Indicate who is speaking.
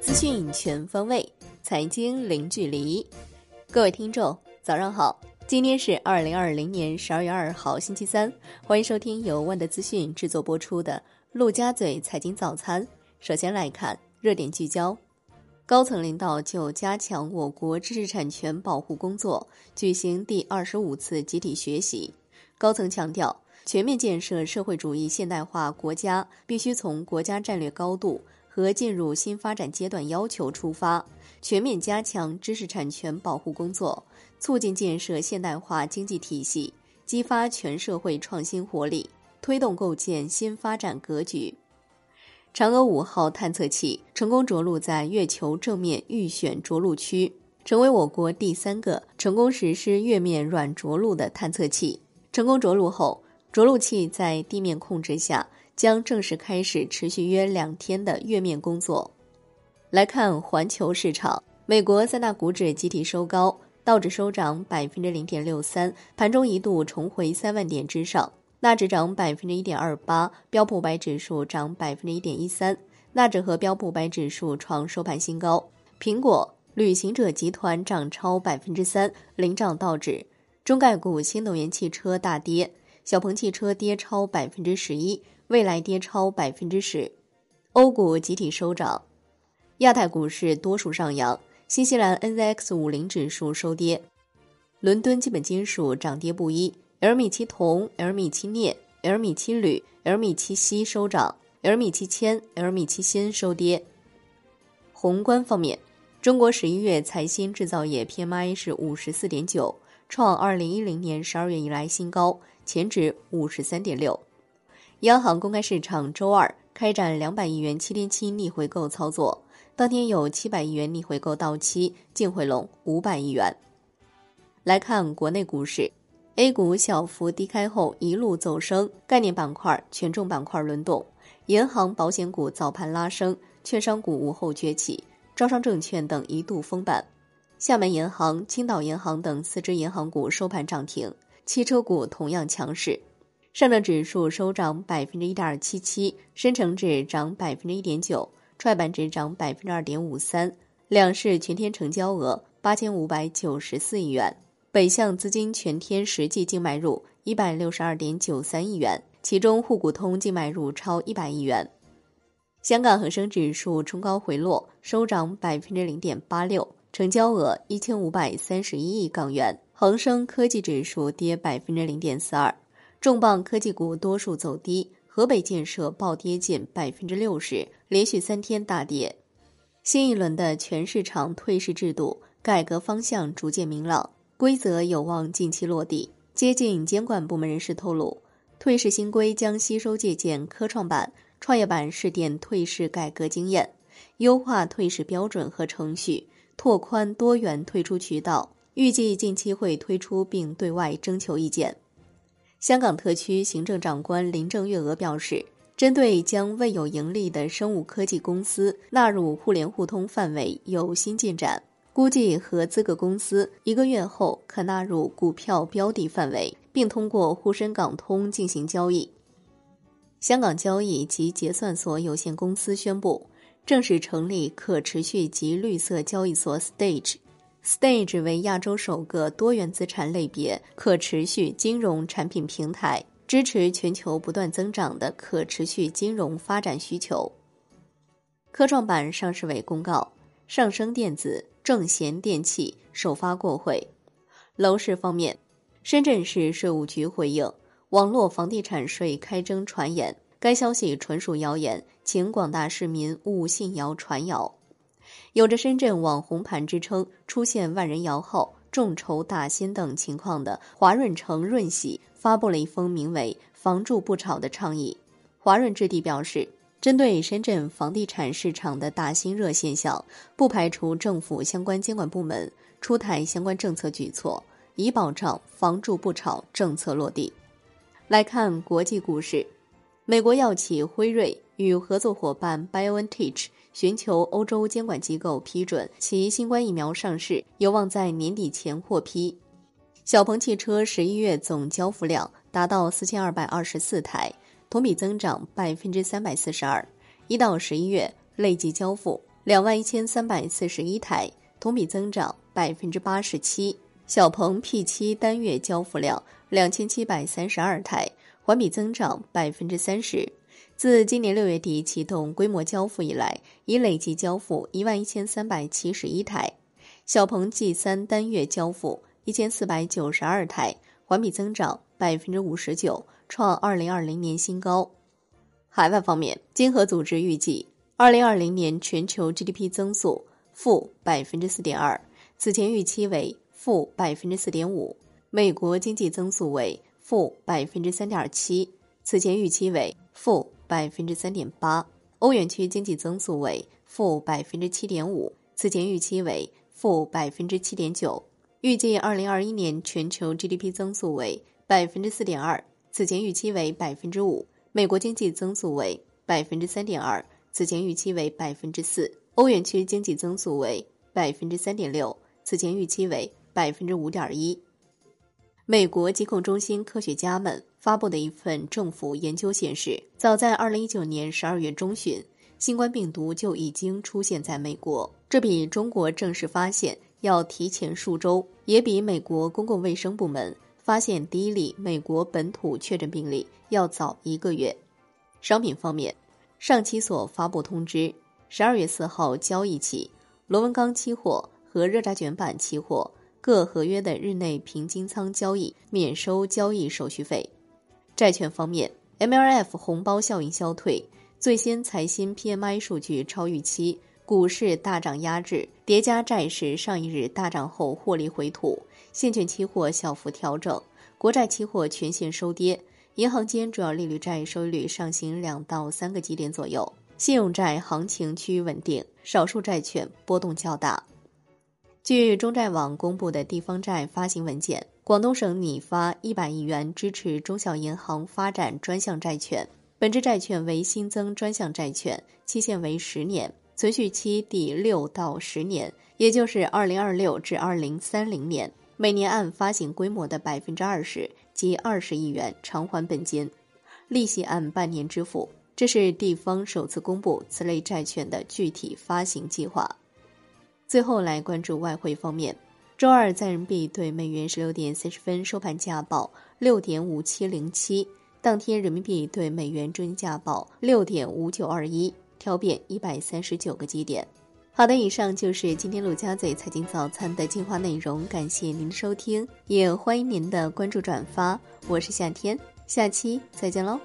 Speaker 1: 资讯全方位，财经零距离。各位听众，早上好！今天是二零二零年十二月二号，星期三。欢迎收听由万德资讯制作播出的《陆家嘴财经早餐》。首先来看热点聚焦。高层领导就加强我国知识产权保护工作举行第二十五次集体学习。高层强调，全面建设社会主义现代化国家，必须从国家战略高度和进入新发展阶段要求出发，全面加强知识产权保护工作，促进建设现代化经济体系，激发全社会创新活力，推动构建新发展格局。嫦娥五号探测器成功着陆在月球正面预选着陆区，成为我国第三个成功实施月面软着陆的探测器。成功着陆后，着陆器在地面控制下将正式开始持续约两天的月面工作。来看环球市场，美国三大股指集体收高，道指收涨百分之零点六三，盘中一度重回三万点之上。纳指涨百分之一点二八，标普白指数涨百分之一点一三，纳指和标普白指数创收盘新高。苹果、旅行者集团涨超百分之三，领涨道指。中概股新能源汽车大跌，小鹏汽车跌超百分之十一，蔚来跌超百分之十。欧股集体收涨，亚太股市多数上扬，新西兰 NZX 五零指数收跌，伦敦基本金属涨跌不一。L 米七铜、L 米七镍、L 米七铝、L 米七锡收涨，L 米七铅、L 米七锌收跌。宏观方面，中国十一月财新制造业 PMI 是五十四点九，创二零一零年十二月以来新高，前值五十三点六。央行公开市场周二开展两百亿元七天期逆回购操作，当天有七百亿元逆回购到期，净回笼五百亿元。来看国内股市。A 股小幅低开后一路走升，概念板块、权重板块轮动，银行、保险股早盘拉升，券商股午后崛起，招商证券等一度封板。厦门银行、青岛银行等四只银行股收盘涨停，汽车股同样强势。上证指数收涨百分之一点七七，深成指涨百分之一点九，创业板指涨百分之二点五三。两市全天成交额八千五百九十四亿元。北向资金全天实际净买入一百六十二点九三亿元，其中沪股通净买入超一百亿元。香港恒生指数冲高回落，收涨百分之零点八六，成交额一千五百三十一亿港元。恒生科技指数跌百分之零点四二，重磅科技股多数走低，河北建设暴跌近百分之六十，连续三天大跌。新一轮的全市场退市制度改革方向逐渐明朗。规则有望近期落地。接近监管部门人士透露，退市新规将吸收借鉴科创板、创业板试点退市改革经验，优化退市标准和程序，拓宽多元退出渠道。预计近期会推出并对外征求意见。香港特区行政长官林郑月娥表示，针对将未有盈利的生物科技公司纳入互联互通范围，有新进展。估计合资格公司一个月后可纳入股票标的范围，并通过沪深港通进行交易。香港交易及结算所有限公司宣布正式成立可持续及绿色交易所 Stage。Stage 为亚洲首个多元资产类别可持续金融产品平台，支持全球不断增长的可持续金融发展需求。科创板上市委公告，上升电子。正贤电器首发过会。楼市方面，深圳市税务局回应网络房地产税开征传言，该消息纯属谣言，请广大市民勿信谣传谣。有着深圳网红盘之称、出现万人摇号、众筹打新等情况的华润城润喜发布了一封名为“房住不炒”的倡议。华润置地表示。针对深圳房地产市场的大新热现象，不排除政府相关监管部门出台相关政策举措，以保障“房住不炒”政策落地。来看国际股市，美国药企辉瑞与合作伙伴 BioNTech 寻求欧洲监管机构批准其新冠疫苗上市，有望在年底前获批。小鹏汽车十一月总交付量达到四千二百二十四台。同比增长百分之三百四十二，一到十一月累计交付两万一千三百四十一台，同比增长百分之八十七。小鹏 P7 单月交付量两千七百三十二台，环比增长百分之三十。自今年六月底启动规模交付以来，已累计交付一万一千三百七十一台。小鹏 G 三单月交付一千四百九十二台，环比增长百分之五十九，创二零二零年新高。海外方面，经合组织预计，二零二零年全球 GDP 增速负百分之四点二，此前预期为负百分之四点五。美国经济增速为负百分之三点七，此前预期为负百分之三点八。欧元区经济增速为负百分之七点五，此前预期为负百分之七点九。预计二零二一年全球 GDP 增速为百分之四点二，此前预期为百分之五。美国经济增速为百分之三点二，此前预期为百分之四；欧元区经济增速为百分之三点六，此前预期为百分之五点一。美国疾控中心科学家们发布的一份政府研究显示，早在二零一九年十二月中旬，新冠病毒就已经出现在美国，这比中国正式发现要提前数周，也比美国公共卫生部门。发现第一例美国本土确诊病例要早一个月。商品方面，上期所发布通知，十二月四号交易起，螺纹钢期货和热轧卷板期货各合约的日内平均仓交易免收交易手续费。债券方面，MLF 红包效应消退，最新财新 PMI 数据超预期。股市大涨压制，叠加债市上一日大涨后获利回吐，现券期货小幅调整，国债期货全线收跌，银行间主要利率债收益率上行两到三个基点左右，信用债行情趋于稳定，少数债券波动较大。据中债网公布的地方债发行文件，广东省拟发一百亿元支持中小银行发展专项债券，本质债券为新增专项债券，期限为十年。存续期第六到十年，也就是二零二六至二零三零年，每年按发行规模的百分之二十及二十亿元偿还本金，利息按半年支付。这是地方首次公布此类债券的具体发行计划。最后来关注外汇方面，周二在人民币对美元十六点三十分收盘价报六点五七零七，当天人民币对美元中间价报六点五九二一。调变一百三十九个基点。好的，以上就是今天陆家嘴财经早餐的精华内容，感谢您的收听，也欢迎您的关注转发。我是夏天，下期再见喽。